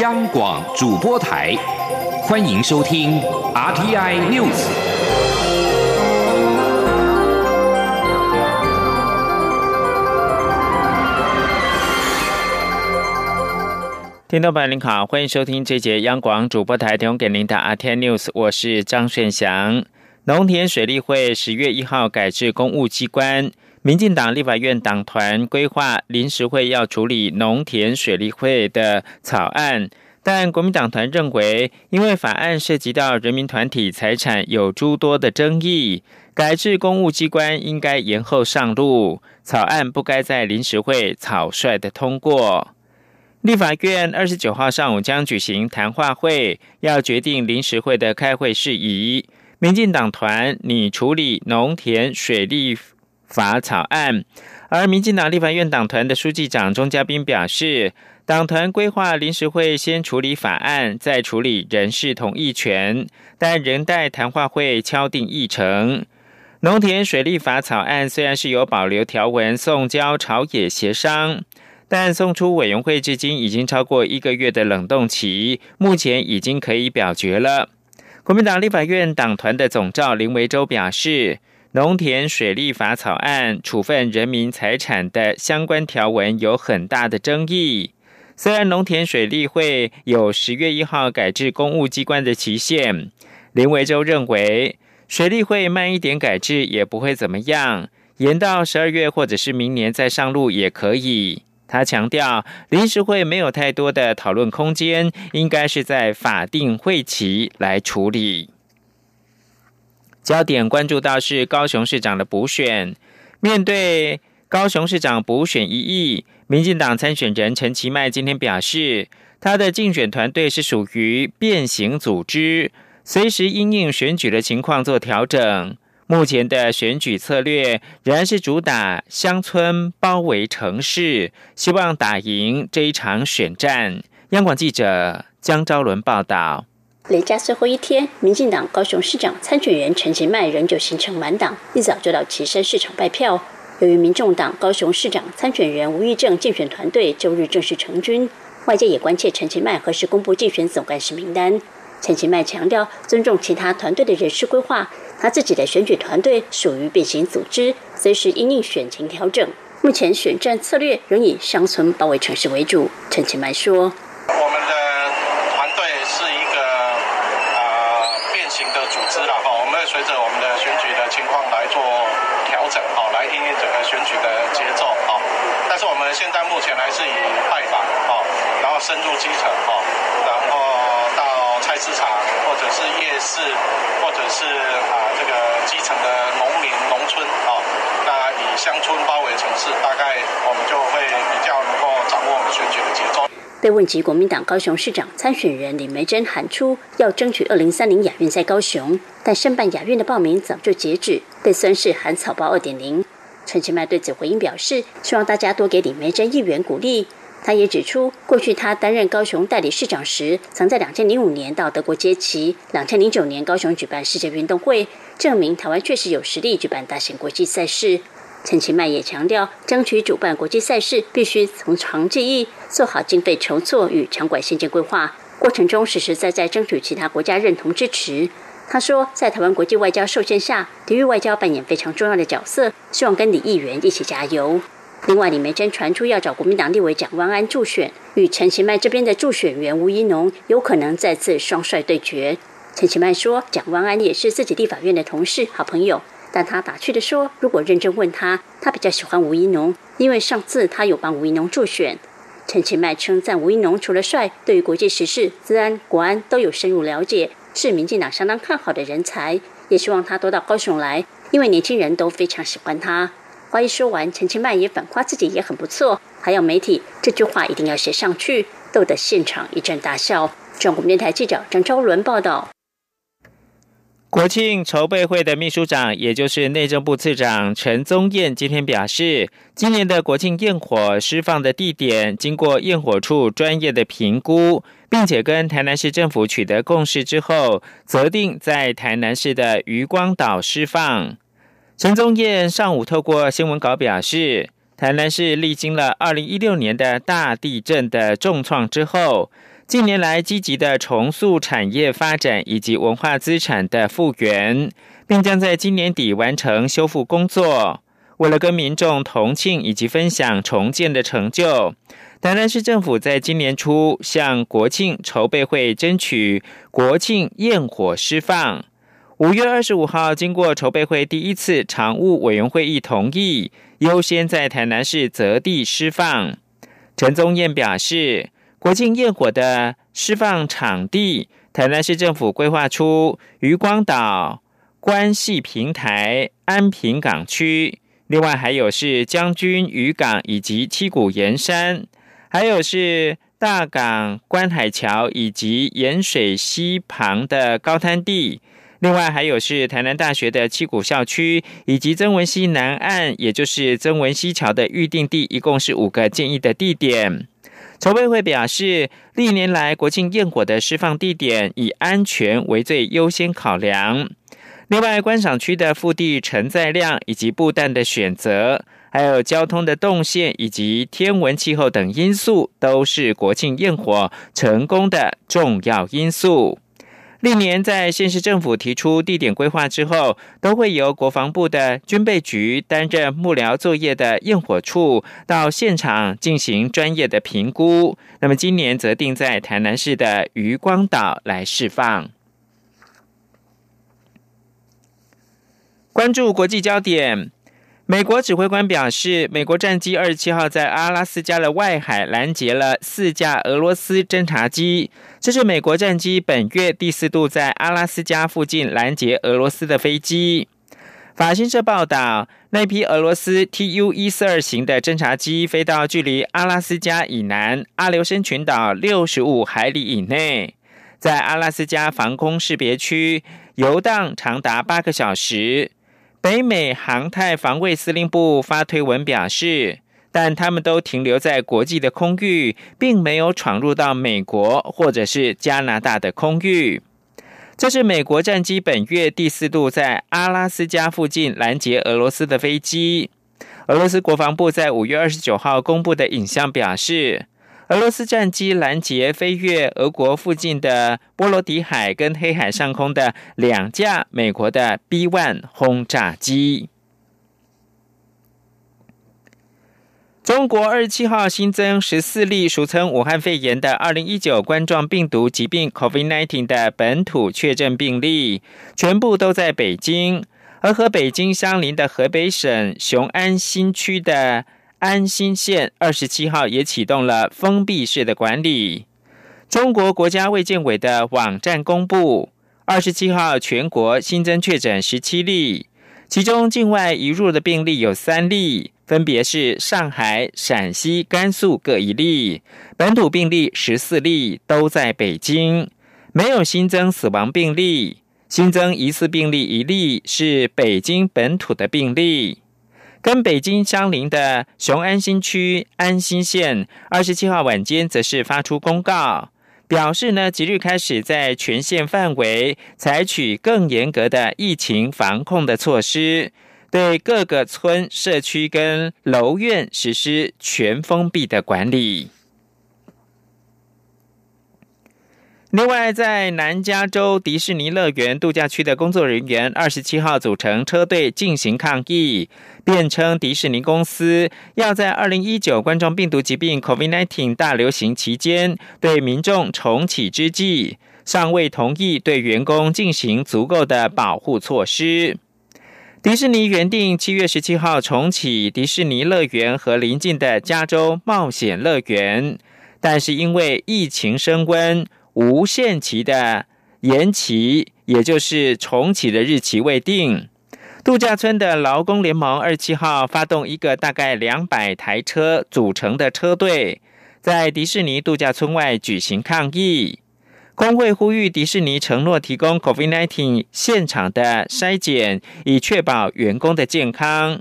央广主播台，欢迎收听 RTI News。听众朋友您好，欢迎收听这节央广主播台提供给您的 RTI News，我是张顺祥。农田水利会十月一号改制公务机关。民进党立法院党团规划临时会要处理农田水利会的草案，但国民党团认为，因为法案涉及到人民团体财产有诸多的争议，改制公务机关应该延后上路，草案不该在临时会草率的通过。立法院二十九号上午将举行谈话会，要决定临时会的开会事宜。民进党团拟处理农田水利。法草案，而民进党立法院党团的书记长钟嘉宾表示，党团规划临时会先处理法案，再处理人事同意权，但仍待谈话会敲定议程。农田水利法草案虽然是有保留条文送交朝野协商，但送出委员会至今已经超过一个月的冷冻期，目前已经可以表决了。国民党立法院党团的总召林维洲表示。农田水利法草案处分人民财产的相关条文有很大的争议。虽然农田水利会有十月一号改制公务机关的期限，林维洲认为水利会慢一点改制也不会怎么样，延到十二月或者是明年再上路也可以。他强调，临时会没有太多的讨论空间，应该是在法定会期来处理。焦点关注到是高雄市长的补选，面对高雄市长补选一役，民进党参选人陈其迈今天表示，他的竞选团队是属于变形组织，随时因应选举的情况做调整。目前的选举策略仍然是主打乡村包围城市，希望打赢这一场选战。央广记者江昭伦报道。连假最后一天，民进党高雄市长参选人陈其迈仍旧行程满档，一早就到旗山市场拜票。由于民众党高雄市长参选人吴益政竞选团队周日正式成军，外界也关切陈其迈何时公布竞选总干事名单。陈其迈强调尊重其他团队的人事规划，他自己的选举团队属于变形组织，随时因应选情调整。目前选战策略仍以乡村包围城市为主。陈其迈说。知了哈，我们会随着我们的选举的情况来做调整哈，来听听整个选举的节奏哈。但是我们现在目前还是以拜访哈，然后深入基层哈，然后到菜市场或者是夜市，或者是啊这个基层的农民农村哈，那以乡村包围城市，大概我们就会比较能够掌握我们选举的节奏。被问及国民党高雄市长参选人李梅珍喊出要争取二零三零亚运赛高雄，但申办亚运的报名早就截止，被酸是喊草包二点零。陈其迈对此回应表示，希望大家多给李梅珍议员鼓励。他也指出，过去他担任高雄代理市长时，曾在2005年到德国接旗，2009年高雄举办世界运动会，证明台湾确实有实力举办大型国际赛事。陈其迈也强调，争取主办国际赛事必须从长计议，做好经费筹措与场馆新建规划，过程中实实在在争取其他国家认同支持。他说，在台湾国际外交受限下，体育外交扮演非常重要的角色，希望跟李议员一起加油。另外，李梅珍传出要找国民党立委蒋万安助选，与陈其迈这边的助选员吴怡农有可能再次双帅对决。陈其迈说，蒋万安也是自己立法院的同事、好朋友，但他打趣的说，如果认真问他，他比较喜欢吴怡农，因为上次他有帮吴怡农助选。陈其迈称赞吴怡农除了帅，对于国际时事、治安、国安都有深入了解。是民进党相当看好的人才，也希望他多到高雄来，因为年轻人都非常喜欢他。话一说完，陈其迈也反夸自己也很不错，还要媒体这句话一定要写上去，逗得现场一阵大笑。中国电台记者张昭伦报道。国庆筹备会的秘书长，也就是内政部次长陈宗彦今天表示，今年的国庆焰火释放的地点，经过焰火处专业的评估，并且跟台南市政府取得共识之后，择定在台南市的渔光岛释放。陈宗彦上午透过新闻稿表示，台南市历经了二零一六年的大地震的重创之后。近年来积极的重塑产业发展以及文化资产的复原，并将在今年底完成修复工作。为了跟民众同庆以及分享重建的成就，台南市政府在今年初向国庆筹备会争取国庆焰火释放。五月二十五号，经过筹备会第一次常务委员会议同意，优先在台南市择地释放。陈宗彦表示。国庆焰火的释放场地，台南市政府规划出渔光岛、关系平台、安平港区，另外还有是将军渔港以及七股盐山，还有是大港观海桥以及盐水溪旁的高滩地，另外还有是台南大学的七股校区以及曾文溪南岸，也就是曾文溪桥的预定地，一共是五个建议的地点。筹备会表示，历年来国庆焰火的释放地点以安全为最优先考量。另外，观赏区的腹地承载量以及布弹的选择，还有交通的动线以及天文气候等因素，都是国庆焰火成功的重要因素。历年在县市政府提出地点规划之后，都会由国防部的军备局担任幕僚作业的焰火处到现场进行专业的评估。那么今年则定在台南市的渔光岛来释放。关注国际焦点。美国指挥官表示，美国战机二十七号在阿拉斯加的外海拦截了四架俄罗斯侦察机。这是美国战机本月第四度在阿拉斯加附近拦截俄罗斯的飞机。法新社报道，那批俄罗斯 Tu 一四二型的侦察机飞到距离阿拉斯加以南阿留申群岛六十五海里以内，在阿拉斯加防空识别区游荡长达八个小时。北美航太防卫司令部发推文表示，但他们都停留在国际的空域，并没有闯入到美国或者是加拿大的空域。这是美国战机本月第四度在阿拉斯加附近拦截俄罗斯的飞机。俄罗斯国防部在五月二十九号公布的影像表示。俄罗斯战机拦截飞越俄国附近的波罗的海跟黑海上空的两架美国的 B-1 轰炸机。中国二十七号新增十四例俗称武汉肺炎的二零一九冠状病毒疾病 （COVID-19） 的本土确诊病例，全部都在北京，而和北京相邻的河北省雄安新区的。安新县二十七号也启动了封闭式的管理。中国国家卫健委的网站公布，二十七号全国新增确诊十七例，其中境外移入的病例有三例，分别是上海、陕西、甘肃各一例，本土病例十四例都在北京，没有新增死亡病例，新增疑似病例一例是北京本土的病例。跟北京相邻的雄安新区安新县，二十七号晚间则是发出公告，表示呢，即日开始在全县范围采取更严格的疫情防控的措施，对各个村、社区跟楼院实施全封闭的管理。另外，在南加州迪士尼乐园度假区的工作人员二十七号组成车队进行抗议，辩称迪士尼公司要在二零一九冠状病毒疾病 （COVID-19） 大流行期间对民众重启之际，尚未同意对员工进行足够的保护措施。迪士尼原定七月十七号重启迪士尼乐园和邻近的加州冒险乐园，但是因为疫情升温。无限期的延期，也就是重启的日期未定。度假村的劳工联盟二七号发动一个大概两百台车组成的车队，在迪士尼度假村外举行抗议。工会呼吁迪士尼承诺提供 COVID-19 现场的筛检，以确保员工的健康。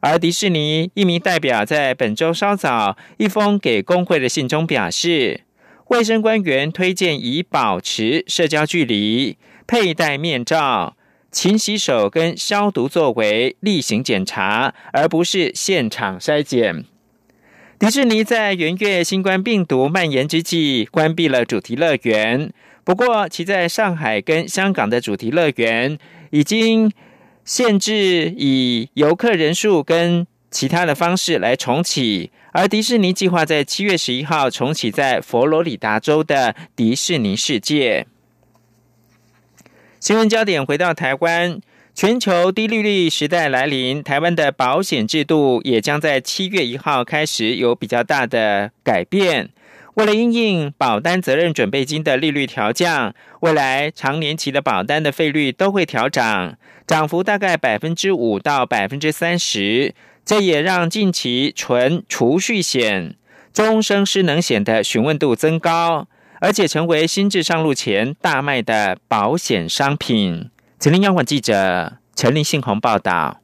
而迪士尼一名代表在本周稍早一封给工会的信中表示。卫生官员推荐以保持社交距离、佩戴面罩、勤洗手跟消毒作为例行检查，而不是现场筛检。迪士尼在元月新冠病毒蔓延之际关闭了主题乐园，不过其在上海跟香港的主题乐园已经限制以游客人数跟其他的方式来重启，而迪士尼计划在七月十一号重启在佛罗里达州的迪士尼世界。新闻焦点回到台湾。全球低利率时代来临，台湾的保险制度也将在七月一号开始有比较大的改变。为了应应保单责任准备金的利率调降，未来长年期的保单的费率都会调涨，涨幅大概百分之五到百分之三十。这也让近期纯储蓄险、终身失能险的询问度增高，而且成为新制上路前大卖的保险商品。吉林央广记者陈林信宏报道。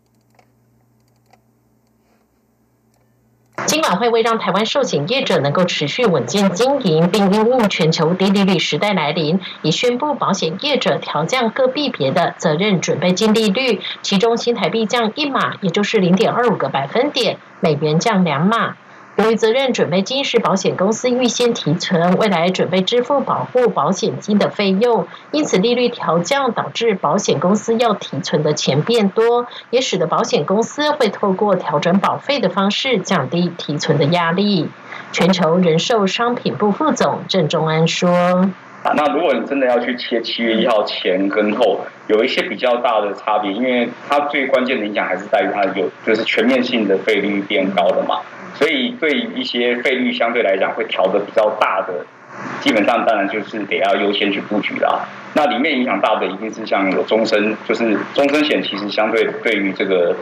金管会为让台湾寿险业者能够持续稳健经营，并应应全球低利率时代来临，已宣布保险业者调降各币别的责任准备金利率，其中新台币降一码，也就是零点二五个百分点；美元降两码。由于责任准备金是保险公司预先提存，未来准备支付保护保险金的费用，因此利率调降导致保险公司要提存的钱变多，也使得保险公司会透过调整保费的方式降低提存的压力。全球人寿商品部副总郑中安说。那如果你真的要去切七月一号前跟后，有一些比较大的差别，因为它最关键的影响还是在于它有就是全面性的费率变高了嘛，所以对于一些费率相对来讲会调的比较大的，基本上当然就是得要优先去布局啦。那里面影响大的一定是像有终身，就是终身险，其实相对对于这个。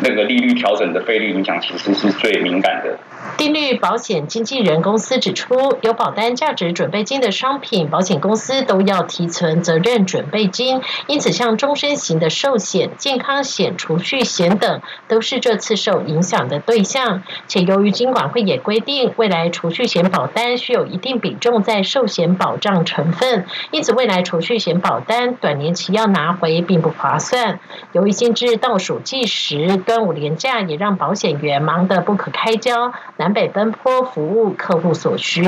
那个利率调整的费率影响其实是最敏感的。定律保险经纪人公司指出，有保单价值准备金的商品，保险公司都要提存责任准备金。因此，像终身型的寿险、健康险、储蓄险等，都是这次受影响的对象。且由于金管会也规定，未来储蓄险保单需有一定比重在寿险保障成分，因此未来储蓄险保单短年期要拿回并不划算。由于限制倒数计时。端午连假也让保险员忙得不可开交，南北奔波服务客户所需。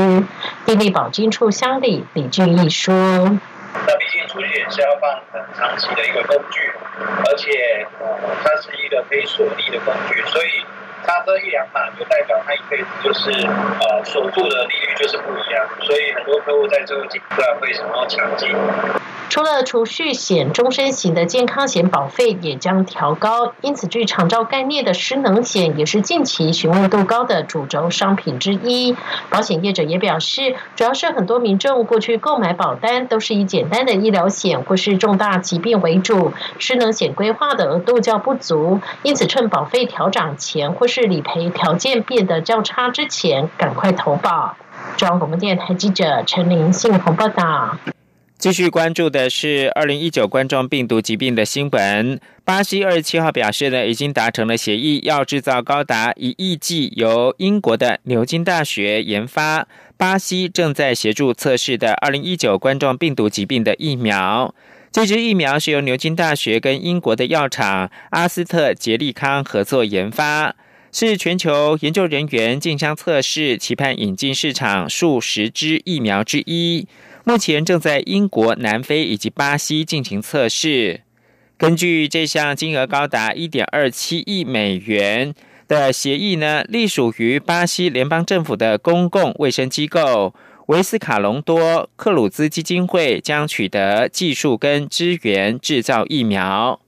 地利保金处乡里李俊义说：“那毕竟储蓄险是要放很长期的一个工具，而且它是一个可以锁利的工具，所以差这一两码就代表它一辈子就是呃锁住的利率就是不一样，所以很多客户在这个阶段会想要抢进。”除了储蓄险、终身型的健康险保费也将调高，因此具长照概念的失能险也是近期询问度高的主轴商品之一。保险业者也表示，主要是很多民众过去购买保单都是以简单的医疗险或是重大疾病为主，失能险规划的额度较不足，因此趁保费调涨前或是理赔条件变得较差之前，赶快投保。中央广播电台记者陈玲信报道。继续关注的是二零一九冠状病毒疾病的新闻。巴西二十七号表示呢，已经达成了协议，要制造高达一亿剂由英国的牛津大学研发、巴西正在协助测试的二零一九冠状病毒疾病的疫苗。这支疫苗是由牛津大学跟英国的药厂阿斯特捷利康合作研发，是全球研究人员竞相测试、期盼引进市场数十支疫苗之一。目前正在英国、南非以及巴西进行测试。根据这项金额高达一点二七亿美元的协议呢，隶属于巴西联邦政府的公共卫生机构维斯卡隆多克鲁兹基金会将取得技术跟支援制造疫苗。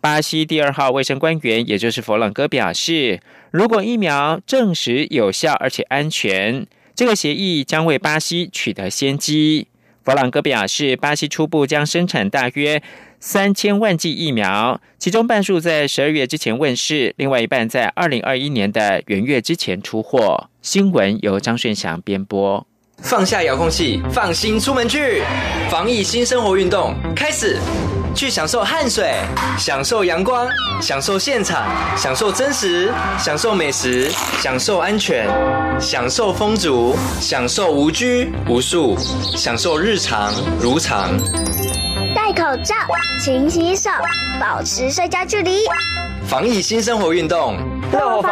巴西第二号卫生官员，也就是佛朗哥表示，如果疫苗证实有效而且安全，这个协议将为巴西取得先机。弗朗哥表示，巴西初步将生产大约三千万剂疫苗，其中半数在十二月之前问世，另外一半在二零二一年的元月之前出货。新闻由张顺祥编播。放下遥控器，放心出门去，防疫新生活运动开始。去享受汗水，享受阳光，享受现场，享受真实，享受美食，享受安全，享受风足，享受无拘无束，享受日常如常。戴口罩，勤洗手，保持社交距离。防疫新生活运动，乐活防